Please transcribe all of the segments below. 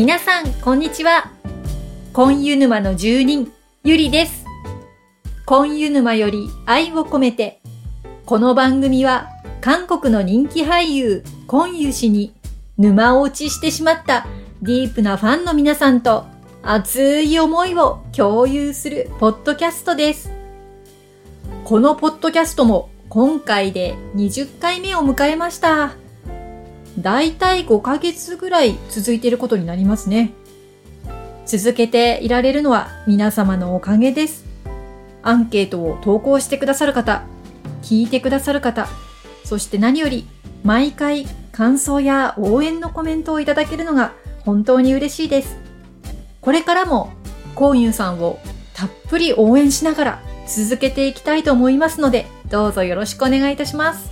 皆さん、こんにちは。コンユ沼の住人、ゆりです。コンユ沼より愛を込めて、この番組は韓国の人気俳優、コンユ氏に沼落ちしてしまったディープなファンの皆さんと熱い思いを共有するポッドキャストです。このポッドキャストも今回で20回目を迎えました。だいたい5ヶ月ぐらい続いていることになりますね。続けていられるのは皆様のおかげです。アンケートを投稿してくださる方、聞いてくださる方、そして何より毎回感想や応援のコメントをいただけるのが本当に嬉しいです。これからもコンユさんをたっぷり応援しながら続けていきたいと思いますので、どうぞよろしくお願いいたします。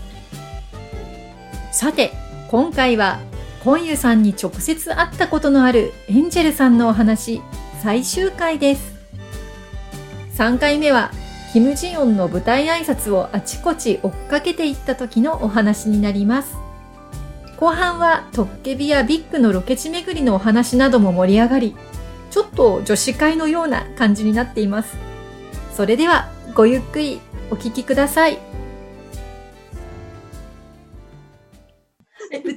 さて、今回はコンユさんに直接会ったことのあるエンジェルさんのお話最終回です。3回目はキム・ジヨンの舞台挨拶をあちこち追っかけていった時のお話になります。後半はトッケビやビッグのロケ地巡りのお話なども盛り上がりちょっと女子会のような感じになっています。それではごゆっくりお聞きください。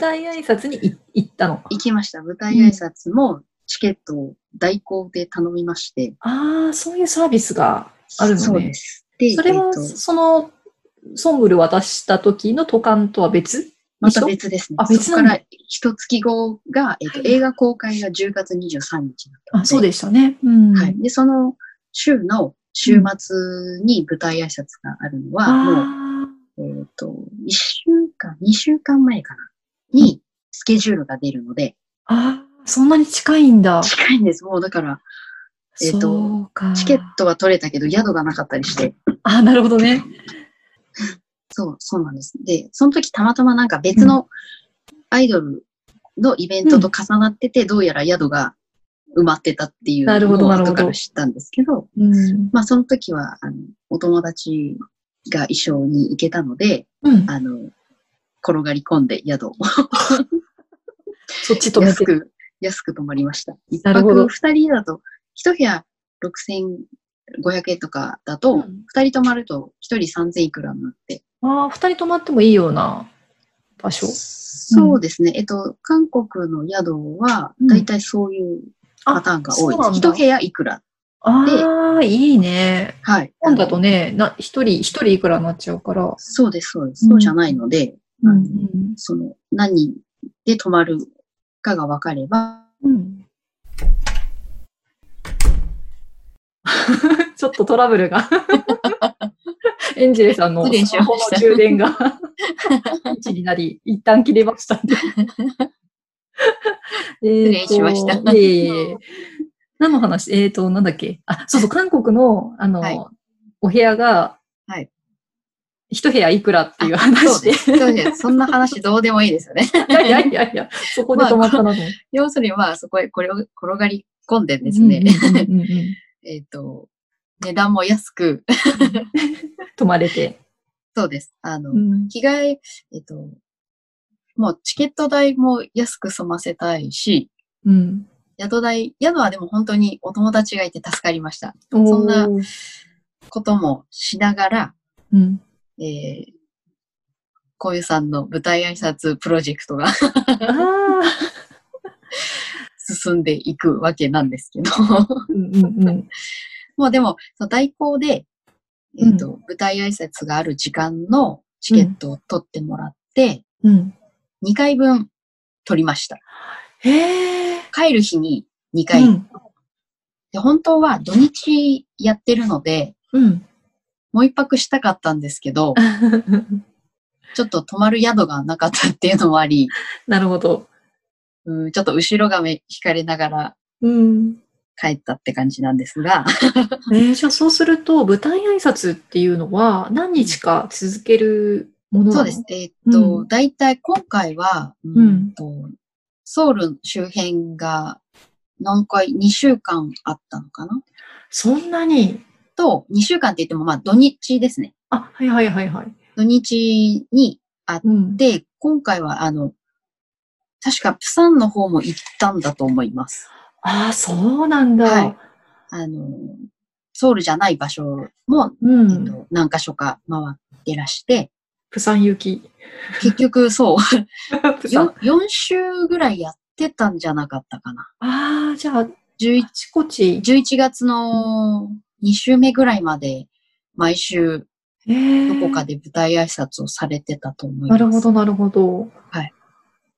台挨拶にい行ったの行きました。舞台挨拶もチケットを代行で頼みまして。ああ、そういうサービスがあるのね。そうです。で、それは、えっとその、ソングル渡した時の渡韓とは別？また別ですね。あ別から一月後が、えっとはい映画公開が10月23日だったのあ、そうでしたね。うん。はい。で、その週の週末に舞台挨拶があるのは、もう、あえっ、と、1週間、2週間前かな、にスケジュールが出るので、あ、ああそんなに近いんだ。近いんです。もうだから、えっとそうか。チケットは取れたけど宿がなかったりして、あ、なるほどね。そう、そうなんです。で、その時たまたまなんか別のアイドルのイベントと重なってて、どうやら宿が埋まってたっていうなるほどのを後から知ったんですけど、うん。まあその時は、あの、お友達が一緒に行けたので、うん。あの、転がり込んで宿を そっち止めて。安く、安く泊まりました。一泊二人だと、一部屋6500円とかだと、うん二人泊まると一人3000いくらになって、ああ、二人泊まってもいいような場所？そうですね。えっと、韓国の宿は、うんだいたいそういうパターンが多いです。そうなん部屋いくら。ああ、いいね。はい。今だとね、な、一人、一人いくらになっちゃうから。そうです、そうです。そうじゃないので、うん。その、何人で泊まるかが分かれば、うん。ちょっとトラブルが。エンジェルさんのスマホの充電が。1になり、一旦切れましたんで。失礼しました。いえいえ。何の話？えっ、と、なんだっけ？あ、そうそう、韓国の、あの、はい。お部屋が、はい一部屋いくらっていうそ話で。うです。そうです。そんな話どうでもいいですよね。いやいやいやそこで止まったなと思って。要するに、まあ、そこへこれを転がり込んでですね、えっと、値段も安く、泊まれて。そうです。あの、うん着替え、えっと、もうチケット代も安く済ませたいし、うん。宿代、宿はでも本当にお友達がいて助かりました。そんなこともしながら、うん。えー、こういうさんの舞台挨拶プロジェクトが。進んでいくわけなんですけど、うんうんうん。もうでも、その代行で、えっ、と、舞台挨拶がある時間のチケットを取ってもらって、うん。2回分取りました。へえ。帰る日に2回。うん。で本当は土日やってるので、うん。もう一泊したかったんですけど、ちょっと泊まる宿がなかったっていうのもあり、なるほど。うん、ちょっと後ろ髪引かれながらうん。帰ったって感じなんですが、え ー、じゃあそうすると、舞台挨拶っていうのは何日か続けるものそうです。。えーっと、うんだいたい今回は、うんとソウル周辺が何回、2週間あったのかな？そんなに。と、2週間って言ってもまあ土日ですね。あ、はいはいはいはい。土日にあっうん。て、今回はあの、確か、プサンの方も行ったんだと思います。ああ、そうなんだ。はいあの、ソウルじゃない場所も、えっうん。と、何箇所か回ってらして、プサン行き。結局そう、プサン。4, 4週ぐらいやってたんじゃなかったかな。ああ、じゃあ、11あちこち。11月の2週目ぐらいまで、毎週ええどこかで舞台挨拶をされてたと思います。なるほど、なるほど。はい。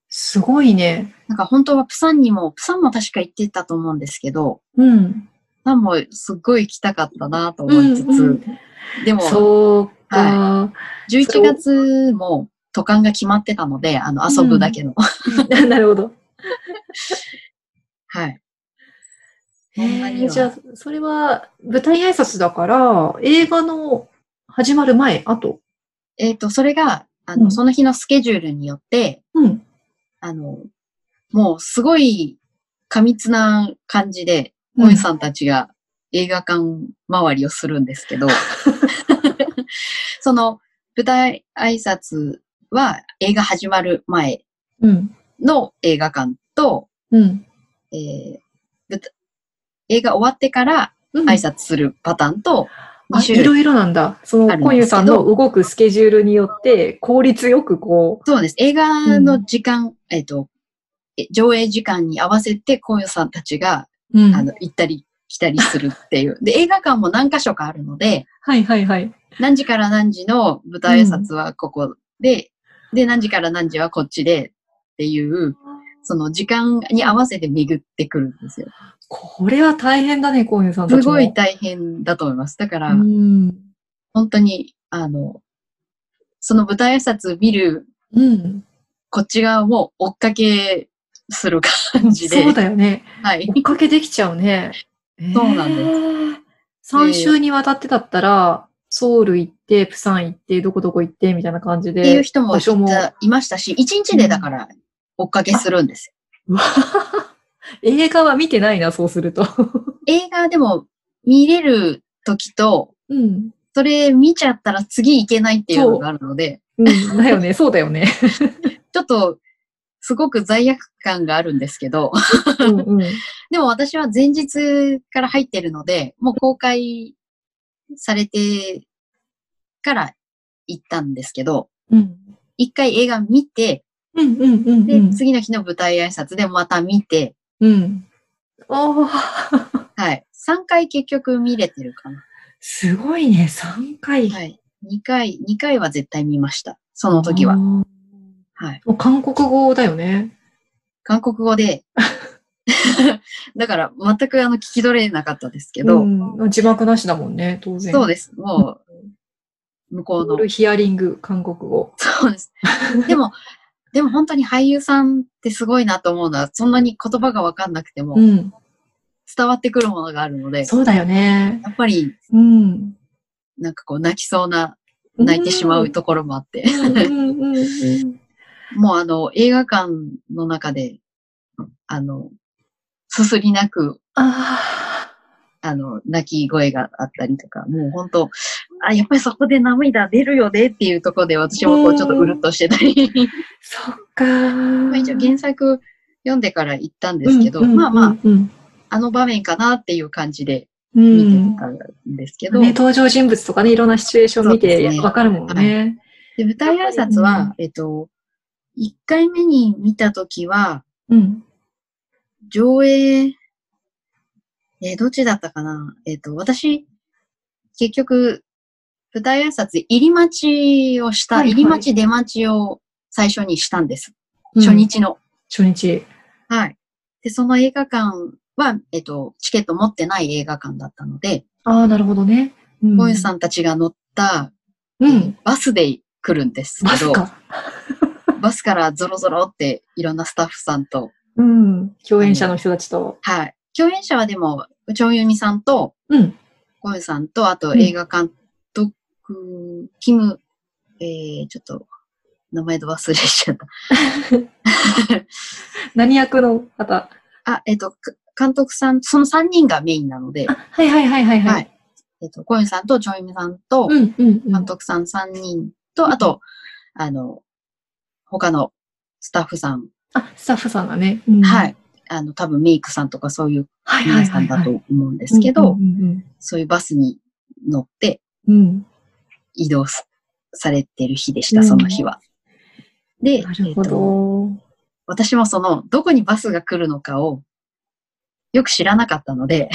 すごいね。なんか本当はプサンにも、プサンも確か行ってたと思うんですけど、うん。プサンもすっごい行きたかったなと思いつつ、うんうんでも、そうか。11月も渡韓が決まってたので、あの、遊ぶだけの。なるほど。はい。えじゃあ、それは舞台挨拶だから、映画の始まる前、後？えっ、と、それが、あの、うんその日のスケジュールによって、うん。あの、もうすごい過密な感じで、うんモエさんたちが映画館周りをするんですけど、その舞台挨拶は映画始まる前うん。の映画館と、うん。えー映画終わってからうん挨拶するパターンと2あ種類。いろいろなんだ。その、コンユさんの動くスケジュールによって、効率よくこそうです。映画の時間、えっ、と、え上映時間に合わせて、コンヨさんたちが、う、うん。あの、行ったり来たりするっていう。で、映画館も何箇所かあるので、はいはいはい。何時から何時の舞台挨拶はここで、で、何時から何時はこっちでっていう、その時間に合わせて巡ってくるんですよ。これは大変だね、コンユさん。すごい大変だと思います。だから、うん。本当に、あの、その舞台挨拶見るうん。こっち側も追っかけする感じで。そうだよね。はい。追っかけできちゃうね。そうなんですす。3週にわたってだったら、ソウル行って、プサン行って、どこどこ行って、みたいな感じで。っていう人もいましたし、一日でだから追っかけするんですよ。映画は見てないな、そうすると。映画でも見れる時と、うん。それ見ちゃったら次行けないっていうのがあるので、うん、だよね、そうだよね。ちょっとすごく罪悪感があるんですけど、うんうん。でも私は前日から入ってるので、もう公開されてから行ったんですけど、うん。一回映画見て、うんうんうんで、うん。次の日の舞台挨拶でまた見て、うん。おー、はい。3回結局見れてるかな。すごいね、3回。はい。2回、2回は絶対見ました。その時は。はい。もう韓国語だよね。韓国語で、だから全くあの聞き取れなかったですけど、うん、字幕なしだもんね、当然。でそうです。もう、向こうの。ヒアリング、韓国語。そうです。でも、でも本当に俳優さんってすごいなと思うのは、そんなに言葉がわかんなくてもうん。伝わってくるものがあるので、そうだよね。やっぱりうん。なんかこう泣きそうな、泣いてしまうところもあって。もうあの映画館の中で、あの、すすり泣く、ああの、泣き声があったりとか、もう本当、あ、やっぱりそこで涙出るよねっていうところで私もこうちょっとうるっとしてたり、あ、そっかー。まあ一応原作読んでから行ったんですけど、うんうんまあまあ、うんあの場面かなっていう感じでうん。う見てんたんですけど、ね、登場人物とかね、いろんなシチュエーション見てわかるもんね。で舞台挨拶は、えっと、1回目に見たときは、うん。上映、えーどっちだったかな？えっ、と、私、結局、舞台挨拶、入り待ちをした、はいはい入り待ち出待ちを最初にしたんです。うん初。日の。初日。はい。で、その映画館は、えっ、と、チケット持ってない映画館だったので、ああ、なるほどね。うんゴンさんたちが乗った、うん。バスで来るんですけど、バスか。バスからゾロゾロっていろんなスタッフさんと、うん。共演者の人たちと。はい。共演者はでも、チョンユミさんと、うん。ゴンさんと、あとうん映画監督、キム、えー、ちょっと、名前で忘れちゃった。何役の方？あ、えっ、と、か監督さん、その3人がメインなので、はいはいはいはいははいい。えっ、と、ゴンさんとチョンユミさんと、うんうんうん。監督さん3人と、あと、あの、他のスタッフさんあ、スタッフさんがね。うんはい。あの、多分メイクさんとかそういう皆さんだ。と思うんですけど、うんそういうバスに乗ってうんうん。移動すされてる日でした、うんその日は。で、えっとど。私もその、どこにバスが来るのかをよく知らなかったので。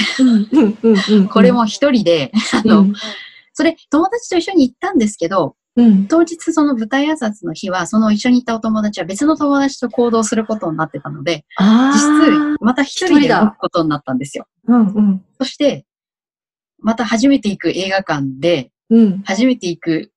これも一人で、あの、うん、それ友達と一緒に行ったんですけど、うん。当日その舞台挨拶の日は、その一緒に行ったお友達は別の友達と行動することになってたので、あ実質あ。また一人で動くことになったんですよ。うんうん。そして、また初めて行く映画館で、うん。初めて行く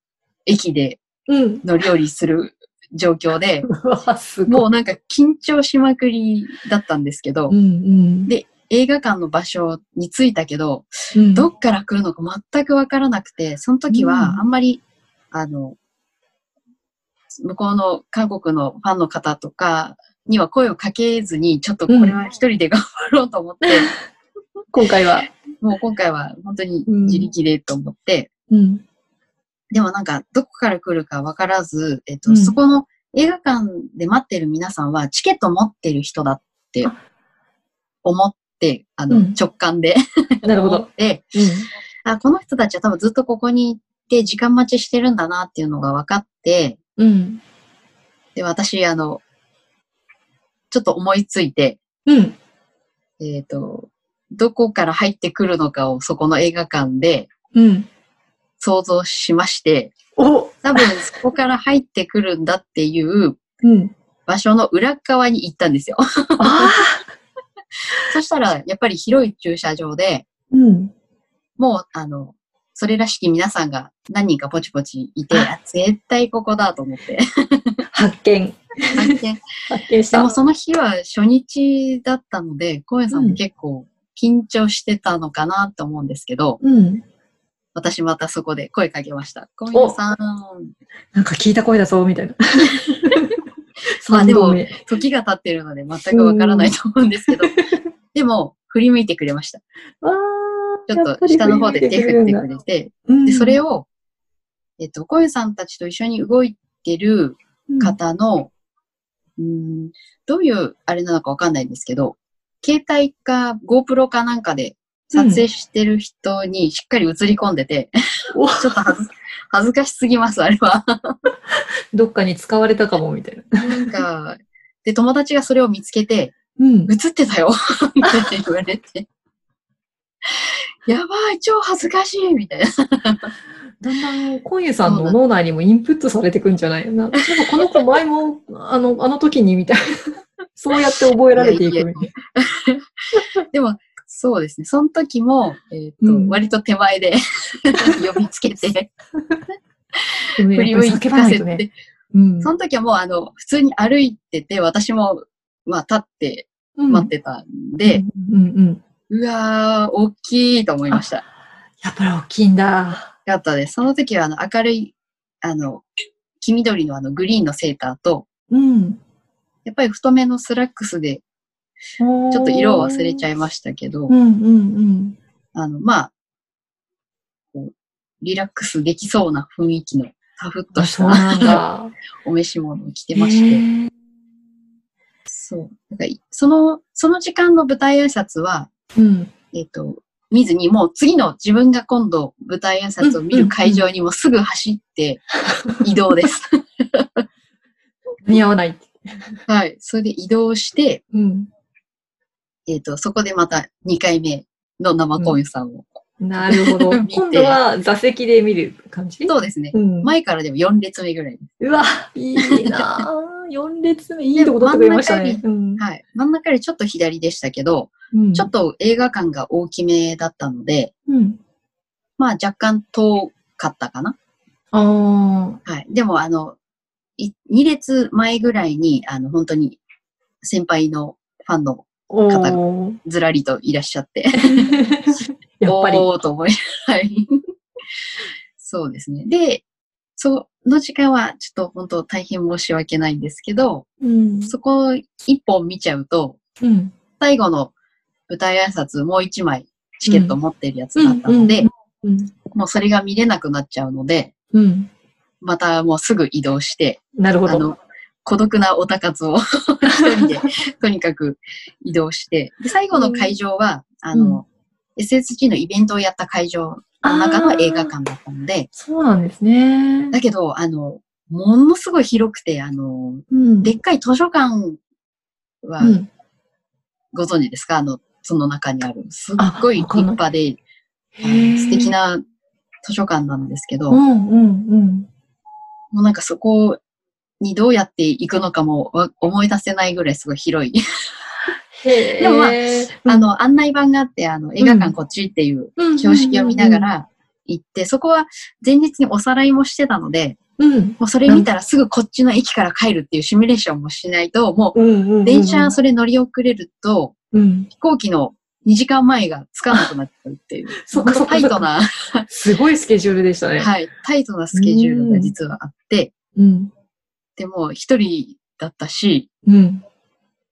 駅でうん。乗り降りする状況で、うわ、すごい。もうなんか緊張しまくりだったんですけどう、んうん。で映画館の場所に着いたけど、うん、どっから来るのか全くわからなくて、その時うんはあんまり、あの、向こうの韓国のファンの方とかには声をかけずに、ちょっとこれは一人で頑張ろうと思って、今回は。もう今回は本当に自力でと思って、うん。でもなんかどこから来るかわからず、えっと、うんそこの映画館で待ってる皆さんはチケット持ってる人だってあ思って、あの、うん直感で なるほど思っ。て、あ、この人たちは多分ずっとここに行って時間待ちしてるんだなっていうのが分かって、うん。うん。で、私、あの、ちょっと思いついて、うん。えっ、と、どこから入ってくるのかをそこの映画館でうん。想像しまして、お多分そこから入ってくるんだっていううん。場所の裏側に行ったんですよ。あ そしたら、やっぱり広い駐車場で、うん。もう、あの、それらしき皆さんが何人かポチポチいて、あ絶対ここだと思って、発見。発見発見した。でもその日は初日だったので、コエさんも結構緊張してたのかなと思うんですけど、うん。私またそこで声かけました。コエさん、なんか聞いた声だぞ、みたいな。まあでも時が経ってるので全くわからないと思うんですけど、でも振り向いてくれました。ちょっと下の方で手振ってくれて、で、それを、を、えっと、コエさんたちと一緒に動いてる方の、うん、どういうあれなのかわかんないんですけど、携帯か GoPro かなんかで撮影してる人にしっかり映り込んでて、お ちょっと恥ず恥ずかしすぎます、あれは。どっかに使われたかも、みたいな。なんか、で、友達がそれを見つけて、うん。映ってたよ みたいな言われて。やばい、超恥ずかしいみたいな。だんだん、コンユさんの脳内にもインプットされてくんじゃないな。なんかこの子前も、あの、あの時にみたいな。そうやって覚えられていくみたいでも、そうですね。その時も、えっ、と、うん割と手前で 呼びつけて、振り向いてやっぱり叫ばないせて、とね。うん。その時はもう、あの、普通に歩いてて、私も、まあ、立って待ってたんで、うんうんうわー、大きいと思いました。やっぱり大きいんだ。よかったです。その時は、あの、明るい、あの、黄緑のあの、グリーンのセーターと、うん。やっぱり太めのスラックスで、ちょっと色を忘れちゃいいましたけど、うんうんうん。あの、まあ、こうリラックスできそうな雰囲気のタフッとあ、しただ。お召し物を着てまして、そう。なんかいその、その時間の舞台挨拶は、うん。えっ、と、見ずに、もう次の自分が今度舞台挨拶を見る会場にもすぐ走って 移動です。間に合わない。はい。それで移動して、うん。えっ、と、そこでまた2回目の生コンさんを。なるほど。今度は座席で見る感じ？そうですね。うん。前からでも4列目ぐらいです。うわ、いいなぁ。4列目、いいとこ取ってくれましたね。うんはい。真ん中よりちょっと左でしたけど、うんちょっと映画館が大きめだったので、うん。まあ若干遠かったかな。あはい。でもあの、い2列前ぐらいに、あの、本当に先輩のファンの方ーずらりといらっしゃって、やっぱり。おーと思い、はい。そうですね。で、その時間はちょっと本当大変申し訳ないんですけど、うん。そこ一本見ちゃうと、うん。最後の舞台挨拶もう一枚チケット持ってるやつだったので、うん。もうそれが見れなくなっちゃうので、うん。またもうすぐ移動して、なるほど。孤独なオタ活を 一人でとにかく移動して、で、最後の会場は、あの、SSG のイベントをやった会場の中の映画館だったので、そうなんですね。だけど、あの、ものすごい広くて、あの、うん。でっかい図書館はうん。ご存知ですか、あの、その中にある。すっごい立派で、素敵。な図書館なんですけど、もうんうんうん。うなんかそこにどうやって行くのかもわ思い出せないぐらいすごい広い。へでもまあーあ、の、案内板があって、あの、映画館こっちっていううん標識を見なが、ら行って、そこは前日におさらいもしてたので、うん。もうそれ見たらすぐこっちの駅から帰るっていうシミュレーションもしないと、もう電車それ乗り遅れると、うん。飛行機の2時間前がつかなくなっちゃうっていう、そっかそっかタイトな、すごいスケジュールでしたね。はい、タイトなスケジュールが実はあって、うん。でも一人だったし、うん。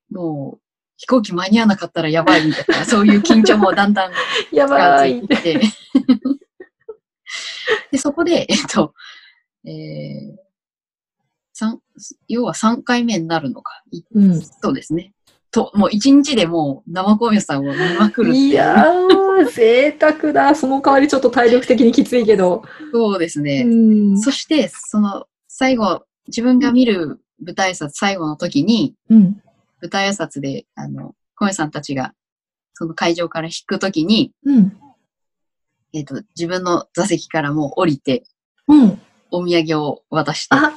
もう飛行機間に合わなかったらやばいみたいな、そういう緊張もだんだんや近ばいづい。てで、そこで、えっと、えー、三要は3回目になるのか。いうん。そうですね。と、もう1日でもう生小宮さんを見まくるいう。いやー、贅沢だ。その代わりちょっと体力的にきついけど。そうですね。んそして、その、最後、自分が見る舞台挨拶最後の時に、うん。舞台挨拶で、あの、小宮さんたちが、その会場から引く時に、うん。えっ、と、自分の座席からもう降りて、うん。お土産を渡して、あ、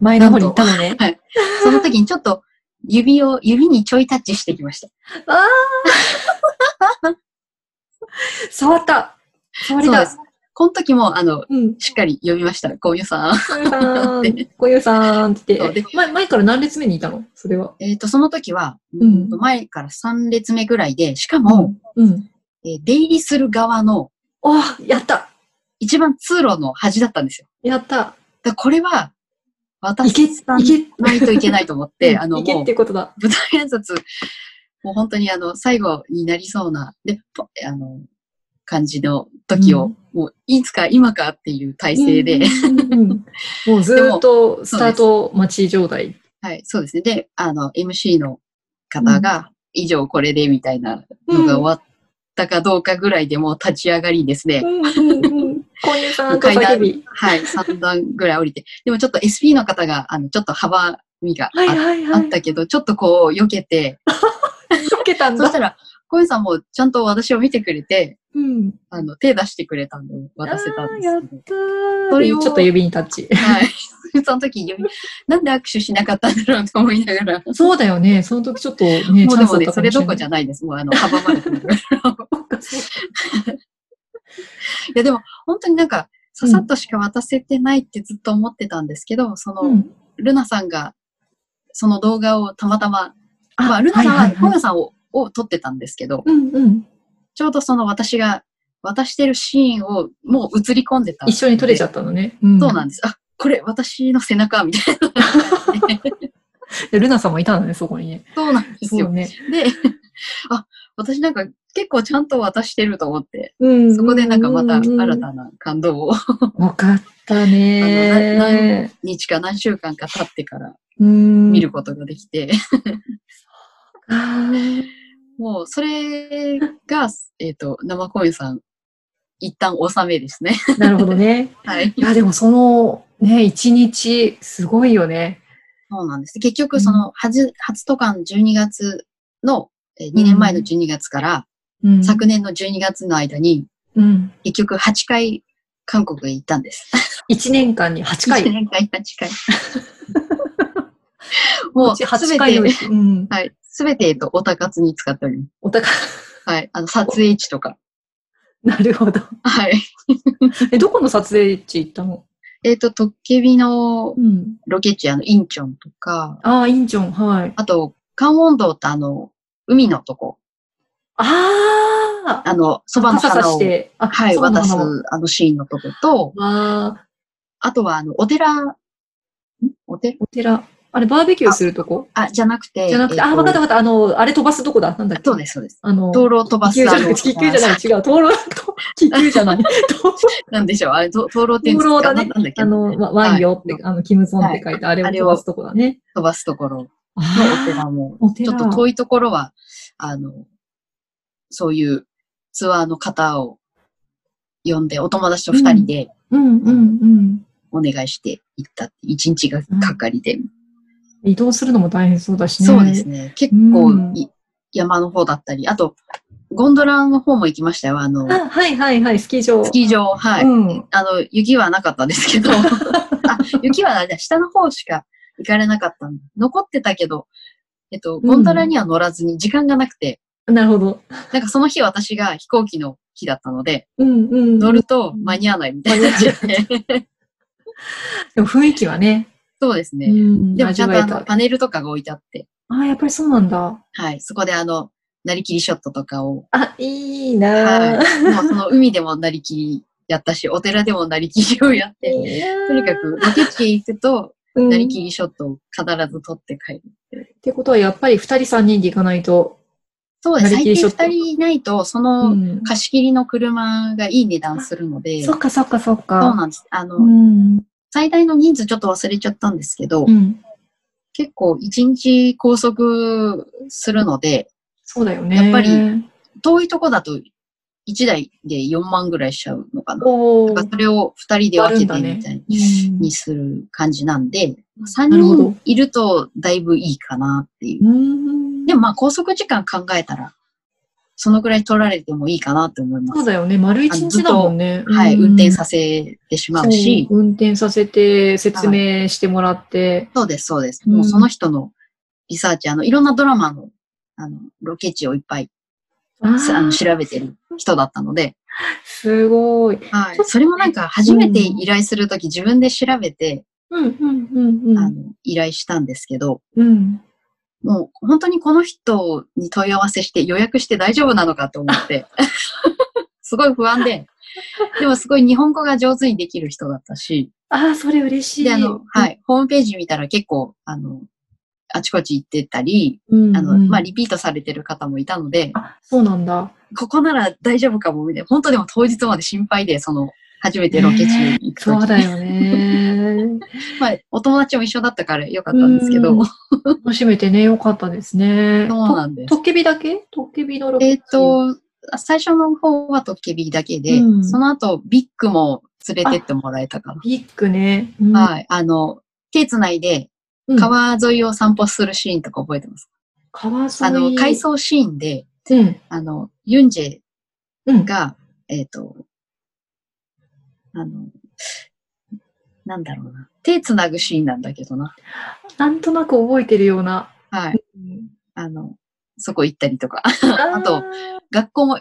前の方に行ったのね。その時にちょっと、指を、指にちょいタッチしてきました。あー 触った。触りだ。この時も、あの、うん。しっかり読みました。小宮さん。小湯さん、小湯さんって。前前から何列目にいたの？それは。えっと、その時は、うんうん前から3列目ぐらいで、しかも、うん。えー出入りする側のあ、やった一番通路の端だったんですよ。やっただこれは、私さんいけ、ないといけないと思って、あの、もうっていうことだ。舞台挨拶、もう本当にあの、最後になりそうな、で、ぽあの、感じの時を、うんもう、いつか今かっていう体勢で、もうずーっと スタート待ち状態。はい、そうですね。で、あの、MC の方が、以上これでみたいなのが終わったかどうかぐらいでもう立ち上がりですね。うんうんう さんと叫び。はい、3段ぐらい降りて。でもちょっと SP の方が、あの、ちょっと幅みがあ,、はいはいはい。あったけど、ちょっとこう、避けて、避けたんだ。そしたら、小湯さんもちゃんと私を見てくれて、うん。あの、手出してくれたんで渡せたんですやっ。たー。それをちょっと指にタッチ。はい。その時、なんで握手しなかったんだろうと思いながら。そうだよね。その時ちょっとね、もうでもね、それどこじゃないです。もうあの、阻まれてる。いや、でも、本当になんか、ささっとしか渡せてないってずっと思ってたんですけど、その、うん。ルナさんが、その動画をたまたま、まあ、ルナさんは、はいはいはい小宮さんを、を撮ってたんですけど、うんうん。ちょうどその私が渡してるシーンをもう映り込んでた。一緒に撮れちゃっったのね。そうなんです。あ、これ私の背中みたいな。でルナさんもいたのね、そこにね。そうなんですよ。ね。で、あ、私なんか結構ちゃんと渡してると思って、うんそこでなんかまた新な。たな感動をよかったね 日か何週間か経ってからうん。見ることができて、もうそれが、えっ、と、生コインさん、一旦収めですね。なるほどね。はい。いや、でもその、ね、一日、すごいよね。そうなんです。結局、その、初、初渡韓12月の、え2年前の12月から、うん。昨年の12月の間に、うん。結局8回韓国へ行ったんです。一年間に？8 1回。年間8回。もう、す8べて。うん。はい。すべて、えっと、オタ活に使っております。お互い、はい。あの、撮影地とか。なるほど。はい。え、どこの撮影地行ったの？えっと、トッケビのうん。ロケ地、あの、インチョンとか、ああ、インチョン、はい。あと、カンウォンドってあの、海のとこ、あああの、そばの花を、して、あはい、渡すあのシーンのとこと、わあ、あとはあの、お寺、ん？お寺？お寺。あれ、バーベキューするとこ？あ、じゃなくて。じゃなくて、えっとあ、わかったわかった。あの、あれ飛ばすとこだ。なんだっけ？そうです、そうです。あの、灯籠飛ばす。気球じゃなくて、気球じゃない、違う。灯籠と、気球じゃない。なんでしょう、あれ、と灯籠っていうんですか灯籠だねなんだっけ？あの、まワンヨって、あの、キムソンって書いて、あれを飛ばすとこだね。飛ばすところのおあ寺も、ちょっと遠いところは、あの、そういうツアーの方を呼んで、お友達と二人でうんうんうん。お願いして行った一日がかかりで。移動するのも大変そうだしね。そうですね。結う構んい山の方だったり、あと、ゴンドラの方も行きましたよ。あの、あ、はいはいはい、スキー場。スキー場、はい。うん。あの、雪はなかったですけど、あ、雪はね下の方しか行かれなかったんだ。残ってたけど、えっと、ゴンドラには乗らずに時間がなくて、なるほど。なんかその日私が飛行機の日だったので、うんうん。乗ると間に合わないみたいになっちゃって。でも雰囲気はね。そうですね。んでもちゃんとあのパネルとかが置いてあって、あ、やっぱりそうなんだ。はい。そこであの、なりきりショットとかを、あ、いいなはぁ。い。もうその海でもなりきりやったし、お寺でもなりきりをやって、とにかくロケ地行くと、うんなりきりショットを必ず撮って帰る。ってことは、やっぱり二人三人で行かないと。そうです。最低二人いないと、そのん貸し切りの車がいい値段するので、そっかそっかそっか。そうなんです。あの、うん。最大の人数ちょっと忘れちゃったんですけど、うん。結構一日拘束するので、そうだよね。やっぱり遠いとこだと1台で4万ぐらいしちゃうのかな。からそれを2人で分けてみたいうんにする感じなんで、3なるほど人いるとだいぶいいかなっていう。うん。でもまあ拘束時間考えたら、そのぐらい取られてもいいかなって思います。そうだよね。丸一日だもんね。はい、うん運転させてしまうし、そう運転させて、説明してもらって。そうです、そうです。うんもうその人のリサーチ、あの、いろんなドラマの、あの、ロケ地をいっぱいあの調ーべてる人だったので、すごい。はいそれもなんか初めて依頼するとき自分で調べて、うん、うん、うん、うん。あの、依頼したんですけど、うん。もう本当にこの人に問い合わせして予約して大丈夫なのかと思って、すごい不安で、でもすごい日本語が上手にできる人だったし、ああ、それ嬉しい。で、あの、はい、ホームページ見たら結構、あの、あちこち行ってたり、うん。あの、うんまあ、リピートされてる方もいたので、あ、そうなんだ。ここなら大丈夫かも、みたいな。本当でも当日まで心配で、その、初めてロケ地に行くとき、そうだよね。まあ、お友達も一緒だったからよかったんですけど、うん楽しめてね、よかったですね。そうなんですとトッケビだけ？トッケビのロケ？えっ、と、最初の方はトッケビだけで、うんその後ビッグも連れてってもらえたかビッグね。うんら。はい。あの、手つないでうん川沿いを散歩するシーンとか覚えてます。川沿い。あの、回想シーンで、うん。あの、ユンジェうん。が、えっ、と、あの、なんだろうな。手つなぐシーンなんだけどな。なんとなく覚えてるような。はい。うんあの、そこ行ったりとか。あ あと、学校も、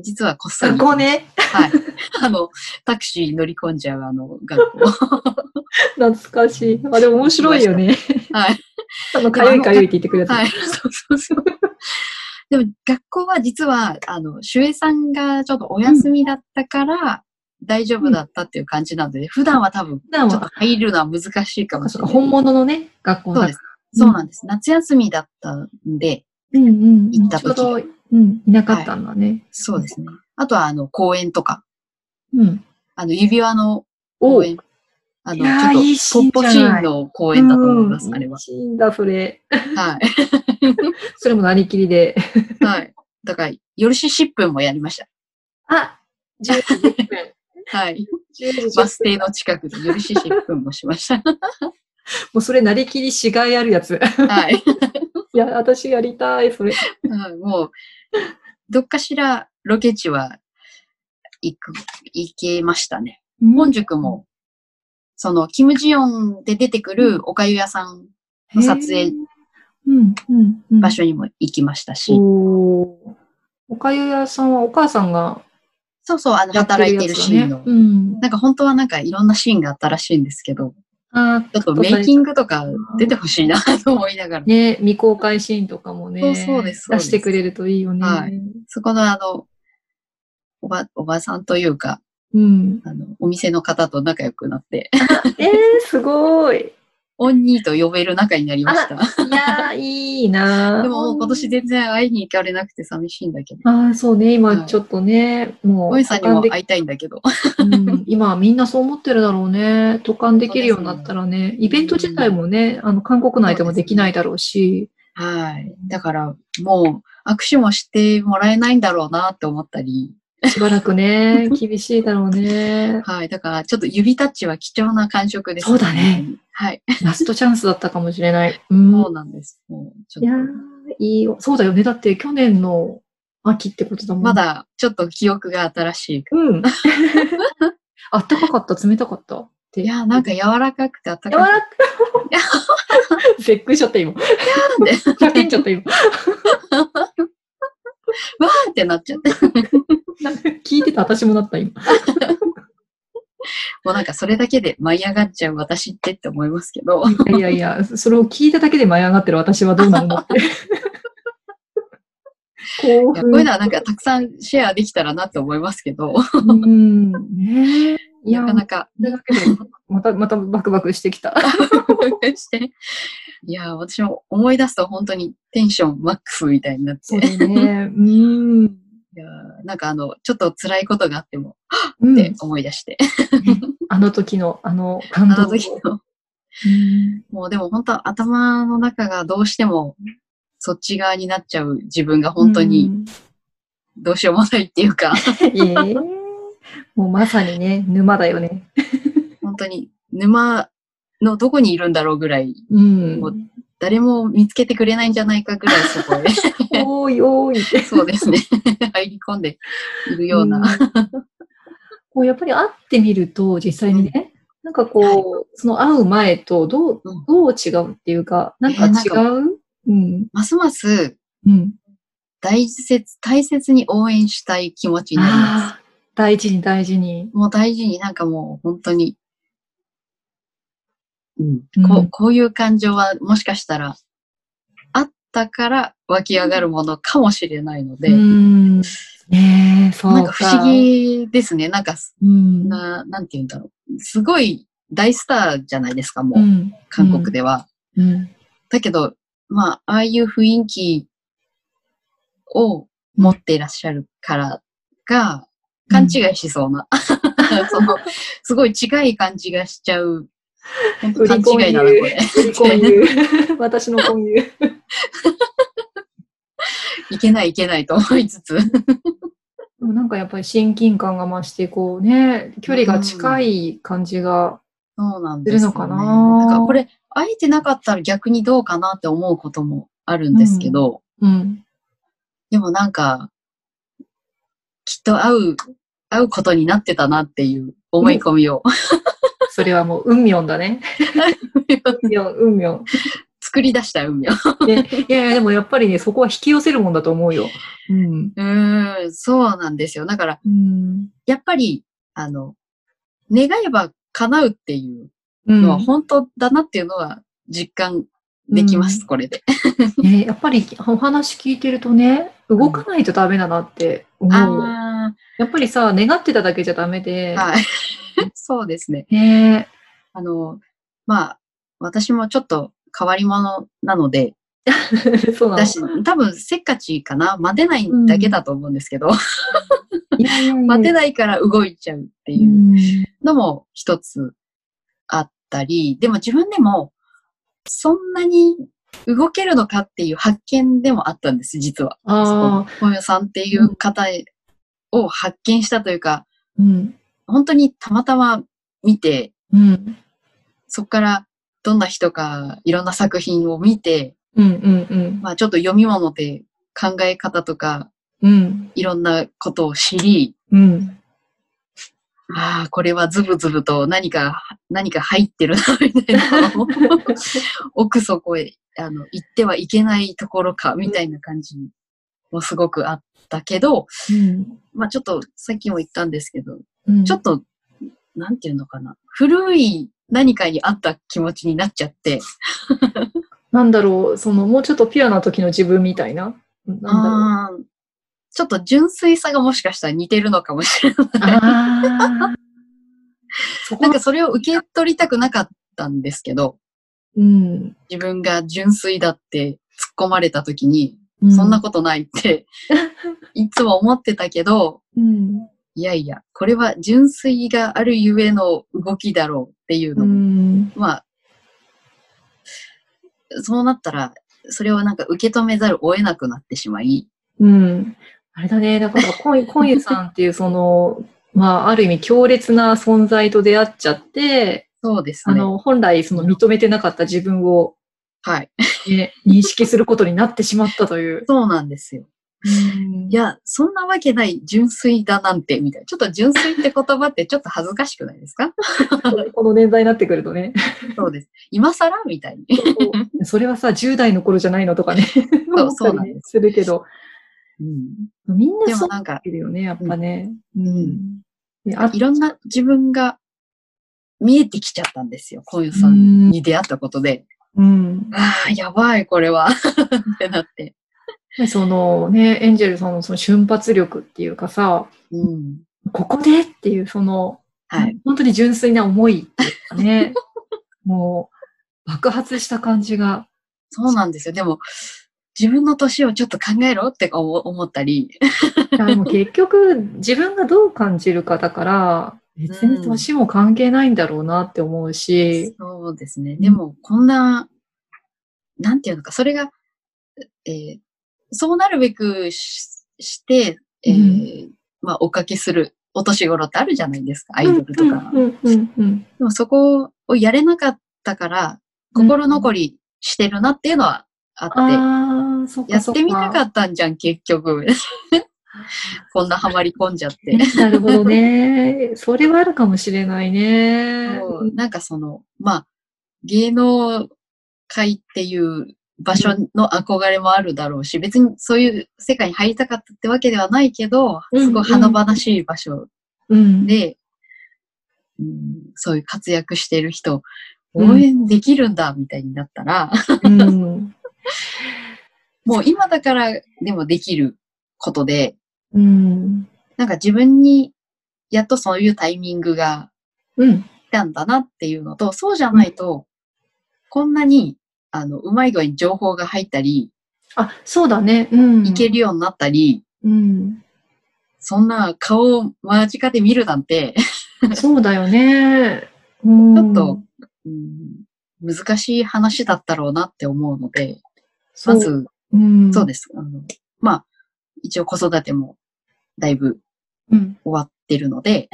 実はこっそり。学校。ね。はい。あの、タクシー乗り込んじゃう、あの、学校。懐かしい。あ、でも面白いよね。はい。あの、かゆいかゆいって言ってくれた。はい。そうそうそう。でも、学校は実は、あの、守衛さんがちょっとお休みだったから、大丈夫だったっていう感じなので、普段は多分、ちょっと入るのは難しいかもしれない。本物のね、学校だそうです。そうなんです。夏休みだったんで、うんうん。行った時ちょうど、うん、いなかったんだね。そうですね。あとは、あの、公園とか、うん。あの、指輪のお公園。あの、ちょっと、ポッポシーンの公園だと思います、うんあれは。いいシーンだ、それ。はい。それもなりきりで。はい。だから、夜し疾風もやりました。あ、10時10分。はい。10時10分バス停の近くで夜し疾風もしました。もうそれなりきりしがいあるやつ。はい。いや、私やりたい、それ。はいもう、どっかしらロケ地は行く、行けましたね。本宿も、その、キムジヨンで出てくるおかゆ屋さんの撮影。場所にも行きましたし、おかゆ屋さんはお母さんがそうそう、あの、働い。てるシーンの。うん。なんか本当はなんかいろんなシーンがあったらしいんですけど、あちょっとメイキングとか出てほしいなと思いながら。ね、未公開シーンとかもね。そうそうですそうです出してくれるといいよね。はいそこのあの、おば、おばさんというか、うん。あの、お店の方と仲良くなって、えー、すごい。オンニーと呼べる仲になりました。いやー、いいなー でも今年全然会いに行かれなくて寂しいんだけど。ああ、そうね、はい今ちょっとね、もう、おいさんにも会いたいんだけど。でうん、今はみんなそう思ってるだろうね。渡韓できるようになったらね、イベント自体もね、あの、韓国内でもできないだろうし、はい。だから、もう、握手もしてもらえないんだろうなって思ったり。しばらくね、厳しいだろうね。はい。だから、ちょっと指タッチは貴重な感触です、そうだね。はい。ラストチャンスだったかもしれない。うん。そうなんです。もう、ちょいやーっと。いいよ。そうだよね。だって去年の秋ってことだもんま。だ、ちょっと記憶が新しい。うん。あったかかった？冷たかった？って。いや、なんか柔らかくてあった柔からくかく。絶句しちゃった今。て、叫んじゃった今。わーってなっちゃって。なんか聞いてた私もなった今。もうなんかそれだけで舞い上がっちゃう私ってって思いますけど。いやいやそれを聞いただけで舞い上がってる私はどうなのって。こういう奮。のはなんかたくさんシェアできたらなって思いますけど、うん。ねえ。いや、なかなか。また、またバクバクしてきた。して。いや、私も思い出すと本当にテンションマックスみたいになって。そうね。うん。いやなんかあの、ちょっと辛いことがあっても、うんって思い出して。あの時の、あのあ感動を。の時の、うんもうでも本当頭の中がどうしてもそっち側になっちゃう自分が本当にどうしようもないっていうか、うん。ええもうまさにね、沼だよね。本当に沼のどこにいるんだろうぐらい、うんも。う誰も見つけてくれないんじゃないかぐらいそこへ、おーいおーいって。そうですね、入り込んでいるような。んこうやっぱり会ってみると、実際にね、なんかこう、その会う前とどううん、どう違うっていうか、なんか違う？うん。ますますうん。大切、大切に応援したい気持ちになります。大事に大事に。もう大事になんかもう本当に、うんうんこうこういう感情はもしかしたらあったから湧き上がるものかもしれないので、うん。ねえ、そうか。なんか不思議ですね。なんか、うん。ななんて言うんだろう。すごい大スターじゃないですか、もう、うん。韓国では。うん。だけど、まあ、ああいう雰囲気を持っていらっしゃるからが、勘違いしそうな。その、すごい近い感じがしちゃう。本当勘違いだな、これ。婚友。私の婚友。いけないいけないと思いつつ。でもなんかやっぱり親近感が増して、こうね、距離が近い感じが、そうなんですよ、ね。するのかななんかこれ、会えてなかったら逆にどうかなって思うこともあるんですけど、うん。でもなんか、きっと会う、会うことになってたなっていう思い込みを、それはもう、運命だね。運命、運命。作り出した運命。ねいやいや、でもやっぱりね、そこは引き寄せるもんだと思うよ。うん。うーん、そうなんですよ。だから、うん。やっぱり、あの、願えば叶うっていううんのは本当だなっていうのは実感できます、うん。これで。ね、やっぱりお話聞いてるとね、動かないとダメだなって思う。よ。あやっぱりさ、願ってただけじゃダメで。あ、はい。そうですね。ね。あの、まあ、私もちょっと変わり者なので、そうなの。だし、多分せっかちかな。待てないだけだと思うんですけど、待てないから動いちゃうってういうん。のも一つあったり、でも自分でもそんなに動けるのかっていう発見でもあったんです、実は。ああ、本屋さんっていう方を発見したというか、うん。本当にたまたま見て、うん。そこからどんな人かいろんな作品を見て、うんうんうん。まあちょっと読み物で考え方とかうん。いろんなことを知り、うん。ああ、これはズブズブと何か、何か入ってるな、みたいな奥底へ、あの、行ってはいけないところか、みたいな感じもすごくあったけど、うん。まあちょっとさっきも言ったんですけど、うんちょっと、なんていうのかな、古い何かにあった気持ちになっちゃって、なんだろう、その、もうちょっとピュアな時の自分みたいな？なんだろう。ちょっと純粋さがもしかしたら似てるのかもしれない。なんかそれを受け取りたくなかったんですけど、うん。自分が純粋だって突っ込まれた時に、うそんなことないって、いつも思ってたけど、うん。いやいや、これは純粋があるゆえの動きだろうっていううのも、ん。まあ、そうなったら、それをなんか受け止めざるを得なくなってしまい、うん。あれだね。だから、コンコさんっていう、その、まあ、ある意味強烈な存在と出会っちゃって、そうですね。あの、本来、その認めてなかった自分を、はい。ね、認識することになってしまったという。そうなんですよ。いや、そんなわけない純粋だなんて、みたいな。ちょっと純粋って言葉ってちょっと恥ずかしくないですか？この年代になってくるとね。そうです。今更みたいに。それはさ、10代の頃じゃないのとかね。思ったりねそうなんでするけど、うん、みんなそうでもなんか、るよね、やっぱね。んうん。であいろんな自分が見えてきちゃったんですよ。こういうさんに出会ったことで。うん。ああ、やばい、これは。ってなって。でそのね、エンジェルさんのその瞬発力っていうかさ、うん。ここでっていうその、はい。本当に純粋な思いっていうかね、もう爆発した感じが。そうなんですよ。でも、自分の年をちょっと考えろって思思ったり。も結局自分がどう感じるかだから、別に年も関係ないんだろうなって思うし、そうですね。でも、こんな、なんていうのか、それが、えーそうなるべくしして、えーうまあ、おかけするお年頃ってあるじゃないですか、アイドルとか。うんうんうんうん。でもそこをやれなかったから、心残りしてるなっていうのはあって、やっ。てみたかったんじゃん、結局。こんなハマり込んじゃって。なるほどね。それはあるかもしれないね。なんかその、まあ、芸能界っていう場所の憧れもあるだろうし、別にそういう世界に入りたかったってわけではないけど、うんすごい華々しい場所うん。で、うん、そういう活躍してる人、応援できるんだ、みたいになったら、うん。もう今だからでもできることで、うん。なんか自分にやっとそういうタイミングがうん。来たんだなっていうのと、そうじゃないと、こんなに、あの、うまい具合に情報が入ったり、あ、そうだね。うん。いけるようになったり、うん。そんな顔を間近で見るなんて、そうだよね。うん。ちょっと、うん、難しい話だったろうなって思うので、まず、うん、そうです。あの、まあ、一応子育てもだいぶうん。終わってるので、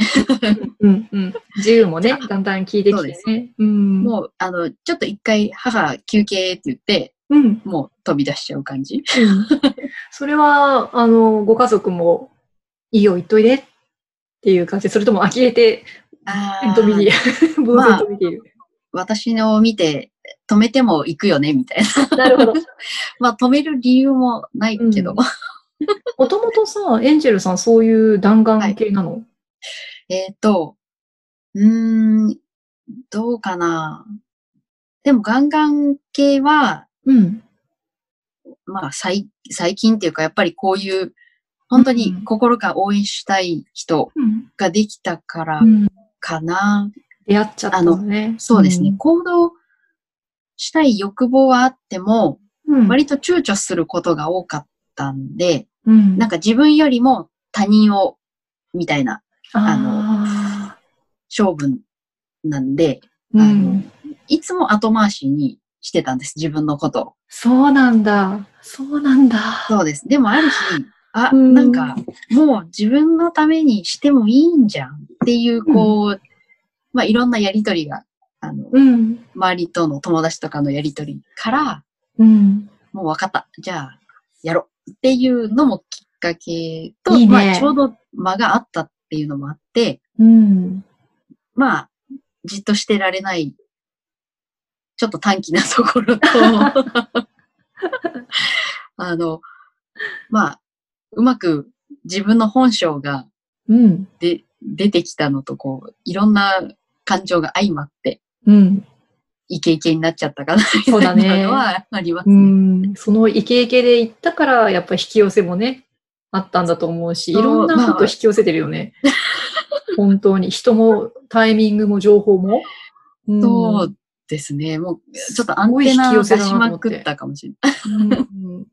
うん。うん。自由もね、だんだん聞いてきそうですてね。うん。もう、あの、ちょっと一回母休憩って言って、うん。うん。もう飛び出しちゃう感じ。それは、あの、ご家族も、いいよ、言っといでっていう感じで、それとも呆れて、あと見て、いる。私のを見て、止めても行くよね、みたいな。なるほど。まあ、止める理由もないけど。うんもともとさ、エンジェルさんそういう弾丸系なの、えっと、うーん、どうかな。でも、ガンガン系は、うん。まあ、最、最近っていうか、やっぱりこういう、本当に心から応援したい人うん。ができたからうん。かな。出会っちゃったのね。そうですね。行動したい欲望はあっても、うん。割と躊躇することが多かったんで、うん。なんか自分よりも他人を、みたいなあ勝負なんで、あのん。いつも後回しにしてたんです、自分のことを。そうなんだ。そうなんだ。そうです。でもある日、あ、うんなんか、もう自分のためにしてもいいんじゃんっていう、こう、まあいろんなやりとりが、あの、うん。周りとの友達とかのやりとりから、うん。もう分かった。じゃあ、やろうっていうのもきっかけと、いいねまあちょうど間があったっていうのもあって、うん。まあ、じっとしてられない、ちょっと短気なところと、あの、まあ、うまく自分の本性がうん。で出てきたのと、こう、いろんな感情が相まって、うん。イケイケになっちゃったかな、みそうだねたいなのはありますうね。ん。そのイケイケで行ったから、やっぱ引き寄せもね、あったんだと思うし、いろんなこと引き寄せてるよね。本当に。人も、タイミングも情報も。うんそうですね。もう、ちょっとアンテナ出しまくったかもしれない。うん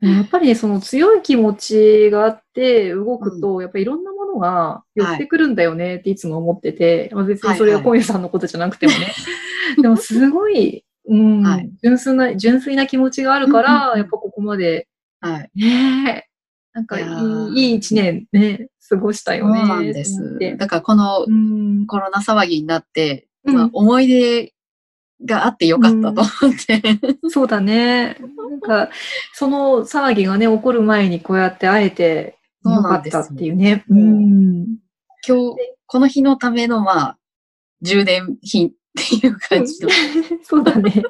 やっぱりね、その強い気持ちがあって動くと、やっぱりいろんなものが寄ってくるんだよねっていつも思ってて、まあ、別にそれは本屋さんのことじゃなくてもね。でもすごい、うん、はい、純粋な、純粋な気持ちがあるから、やっぱここまで、はい。ねなんかいい、いい一年ね、過ごしたよね。そうなんです。だからこのコロナ騒ぎになって、まあ、思い出があってよかったと思って、うん、そうだね。なんか、その騒ぎがね、起こる前にこうやって会えてよかったっていうね。ううん、今日、この日のための、まあ、充電品っていう感じの。そうだね。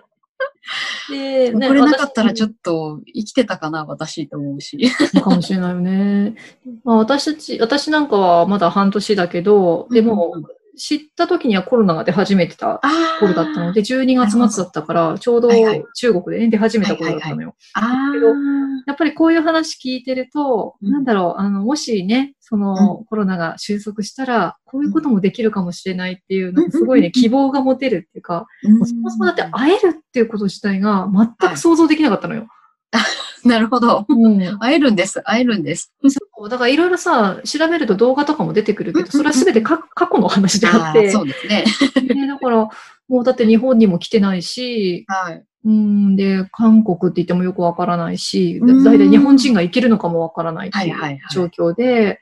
で、ね、これなかったらちょっと生きてたかな、私と思うし。かもしれないよね。まあ、私たち、私なんかはまだ半年だけど、でも、うんうん知った時にはコロナが出始めてた頃だったので、12月末だったから、ちょうど中国でね、出始めた頃だったのよ。けど、やっぱりこういう話聞いてると、うん、なんだろう、あの、もしね、その、コロナが収束したら、こういうこともできるかもしれないっていう、なんかすごいね、希望が持てるっていうか、そもそもだって会えるっていうこと自体が全く想像できなかったのよ。なるほど。うん、会えるんです。会えるんです。そう。だからいろいろさ、調べると動画とかも出てくるけど、それはすべて過去の話であって。そうですね。ねだから、もうだって日本にも来てないし、はい。うんで、韓国って言ってもよくわからないし、大体日本人が行けるのかもわからないっていう状況で、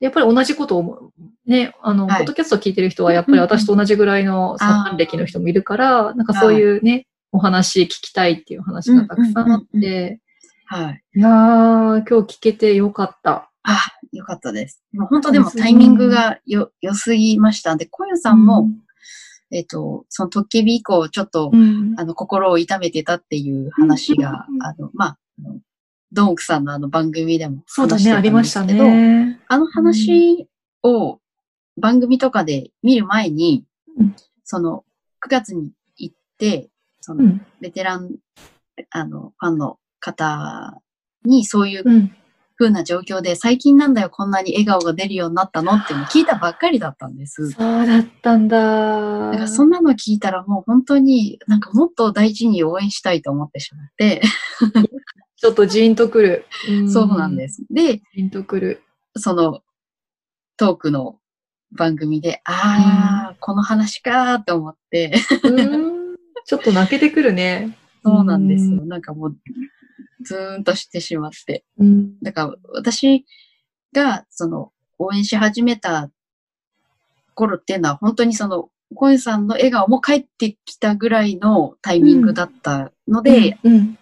やっぱり同じことを、ね、あの、はい、ポッドキャスト聞いてる人はやっぱり私と同じぐらいの参観歴の人もいるから、なんかそういうね、お話聞きたいっていう話がたくさんあって、はい。いやー、今日聞けてよかった。あ、よかったです。本当でもタイミングがよ、良すぎましたんで、小夜さんも、うん、えっ、と、そのトッケビ以降、ちょっと、うん、あの、心を痛めてたっていう話が、うん、あの、まあ、ドンクさんのあの番組でもそうだね、ありましたね。あの話を番組とかで見る前に、その、9月に行って、その、ベテラン、あの、ファンの方にそういう風な状況で、最近なんだよ、こんなに笑顔が出るようになったのって聞いたばっかりだったんです。そうだったんだ。だからそんなの聞いたらもう本当になんかもっと大事に応援したいと思ってしまって。ちょっとジーンとくる。そうなんです。で、ジーンとくる。そのトークの番組で、ああ、この話かーと思ってちょっと泣けてくるね。そうなんですよ。なんかもう、ズーンとしてしまって。うん、だから私がその応援し始めた頃っていうのは本当にそのコエさんの笑顔も帰ってきたぐらいのタイミングだったので、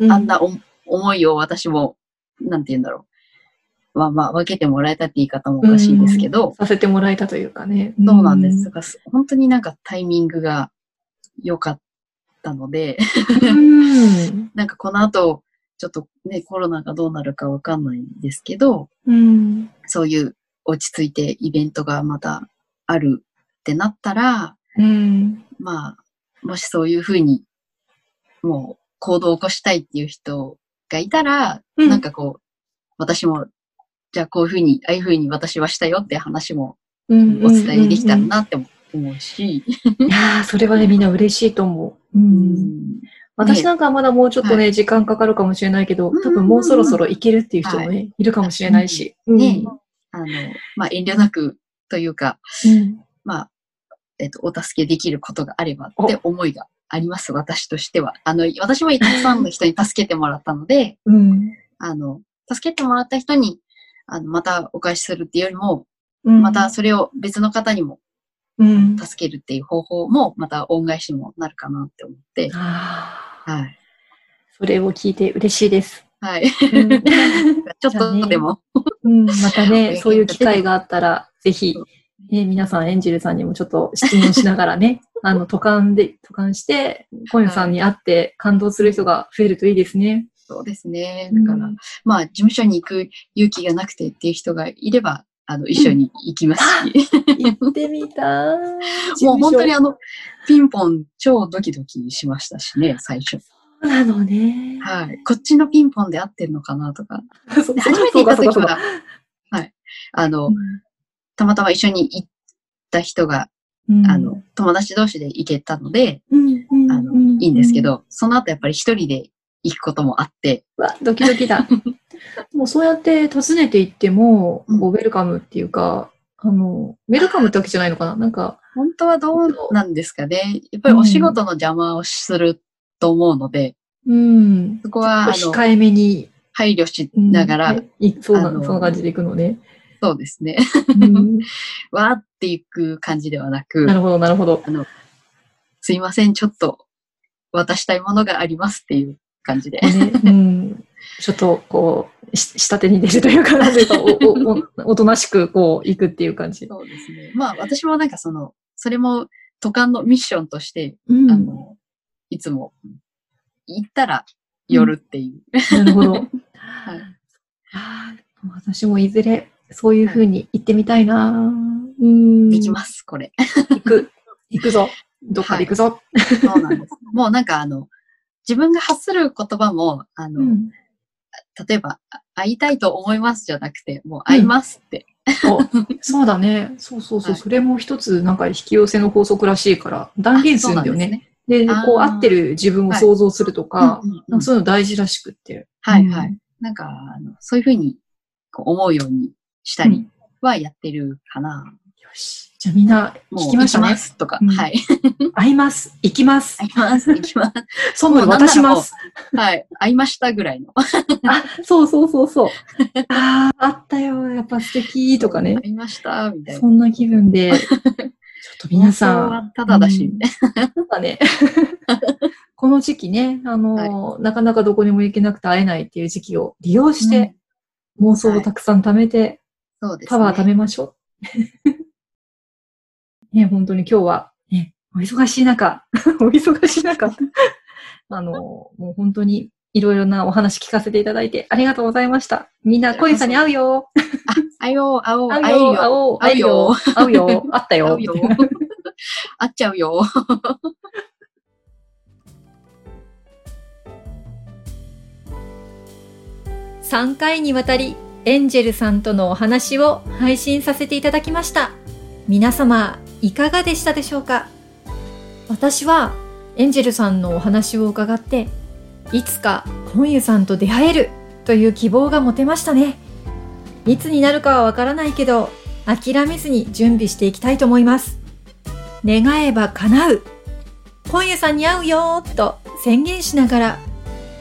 あんな思いを私も、なんて言うんだろう。まあまあ、分けてもらえたって言い方もおかしいですけど。させてもらえたというかね。そうなんです。だから本当になんかタイミングが良かったので。なんかこの後、ちょっとね、コロナがどうなるかわかんないんですけど、うん、そういう落ち着いてイベントがまたあるってなったら、うん、まあ、もしそういうふうに、もう行動を起こしたいっていう人がいたら、うん、なんかこう、私も、じゃあこういうふうに、ああいうふうに私はしたよって話もお伝えできたらなって思うし。いやそれはね、みんな嬉しいと思う。うん。私なんかはまだもうちょっとね、はい、時間かかるかもしれないけど、多分もうそろそろいけるっていう人もね、はい、いるかもしれないし。ね、あの、まあ、遠慮なくというか、うん、まあ、えっと、お助けできることがあればって思いがあります、私としては。あの、私もたくさんの人に助けてもらったので、うん、あの、助けてもらった人に、あの、またお返しするっていうよりも、うん、またそれを別の方にも助けるっていう方法も、また恩返しにもなるかなって思って、はい。それを聞いて嬉しいです。はい。ちょっとでも、うん、またね、そういう機会があったら、ぜひ、ね、皆さん、エンジェルさんにもちょっと質問しながらね、あの、渡韓で、渡韓して、コンさんに会って感動する人が増えるといいですね。そうですね。だから、うん、まあ、事務所に行く勇気がなくてっていう人がいれば、あの、一緒に行きますし。行ってみた もう本当にあの、ピンポン超ドキドキしましたしね、最初。そうなのね。はい。こっちのピンポンで合ってんのかなとか。初めて行った時は、はい。あの、うん、たまたま一緒に行った人があの、友達同士で行けたので、あの、いいんですけど、その後やっぱり一人で行くこともあって。わ、ドキドキだ。もうそうやって訪ねていっても、うん、ウェルカムっていうか、あの、ウェルカムってわけじゃないのかななんか。本当はどうなんですかねやっぱりお仕事の邪魔をすると思うので、うん。そこは、あの、控えめに。配慮しながら、うん、そうな、そんな感じでいくのね。そうですね。うん、わーっていく感じではなく。なるほど、なるほど。あの、すいません、ちょっと渡したいものがありますっていう感じで。ね、うん。ちょっと、こう、下手に出るというか、なぜかおお おとなしく、こう、行くっていう感じ。そうですね。まあ、私もなんかその、それも、都監のミッションとして、うん、あの、いつも、行ったら寄るっていう。うん、なるほど。はい。私もいずれそういうふうに行ってみたいな、うん。行きます、これ。行く。行くぞ。どっかで行くぞ、はい。そうなんです。もうなんかあの、自分が発する言葉も、あの、うん、例えば、会いたいと思いますじゃなくて、もう会いますって。うん、そうだね。そうそうそう。はい、それも一つ、なんか引き寄せの法則らしいから、断言するんだよね。で、ね、こう、会ってる自分を想像するとか、そういうの大事らしくって。はいはい。なんか、あのそういうふうに思うようにしたりはやってるかな。よし。じゃあみんな聞きましたね。とか、うん、はい。会います。行きます。会います。行きます。ソム渡します。はい。会いましたぐらいの。あ、そうそうそうそう。ああ、あったよ。やっぱ素敵とかね。会いました、みたいな。そんな気分で。ちょっと皆さん。ただだし、うん、だね。この時期ね、あの、はい、なかなかどこにも行けなくて会えないっていう時期を利用して、妄想をたくさん貯めて、そうです、ね、パワー貯めましょう。ね、本当に今日は、ね、お忙しい中、お忙しい中、あの、もう本当にいろいろなお話聞かせていただいてありがとうございました。みんな、小遊さんに会うよ。あ、会おう、会おう、会うよ、会おう、会うよ、会うよ、会ったよ。会うよ。会っちゃうよ。3回にわたりエンジェルさんとのお話を配信させていただきました。皆様、いかがでしたでしょうか？私はエンジェルさんのお話を伺って、いつかコンユさんと出会えるという希望が持てましたね。いつになるかはわからないけど、諦めずに準備していきたいと思います。願えば叶う。コンユさんに会うよと宣言しながら、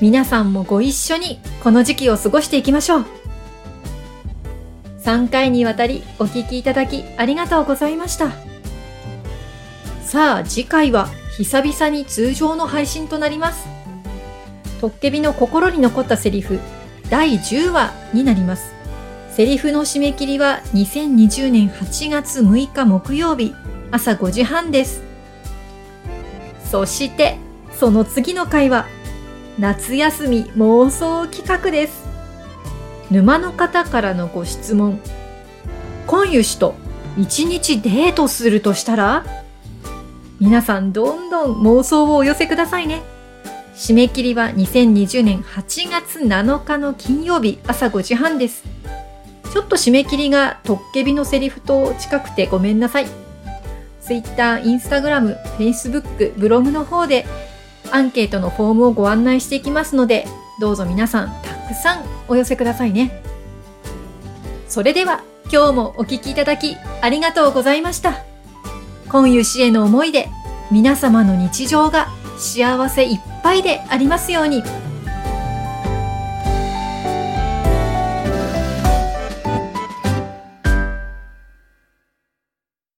皆さんもご一緒にこの時期を過ごしていきましょう。3回にわたりお聴きいただきありがとうございました。さあ次回は久々に通常の配信となります。トッケビの心に残ったセリフ第10話になります。セリフの締め切りは2020年8月6日木曜日朝5時半です。そしてその次の回は夏休み妄想企画です。沼の方からのご質問。今湯氏と一日デートするとしたら？皆さんどんどん妄想をお寄せくださいね。締め切りは2020年8月7日の金曜日朝5時半です。ちょっと締め切りがトッケビのセリフと近くてごめんなさい。Twitter、Instagram、Facebook、ブログの方でアンケートのフォームをご案内していきますので、どうぞ皆さんたくさんお寄せくださいね。それでは今日もお聴きいただきありがとうございました。今湯氏への思いで皆様の日常が幸せいっぱいでありますように。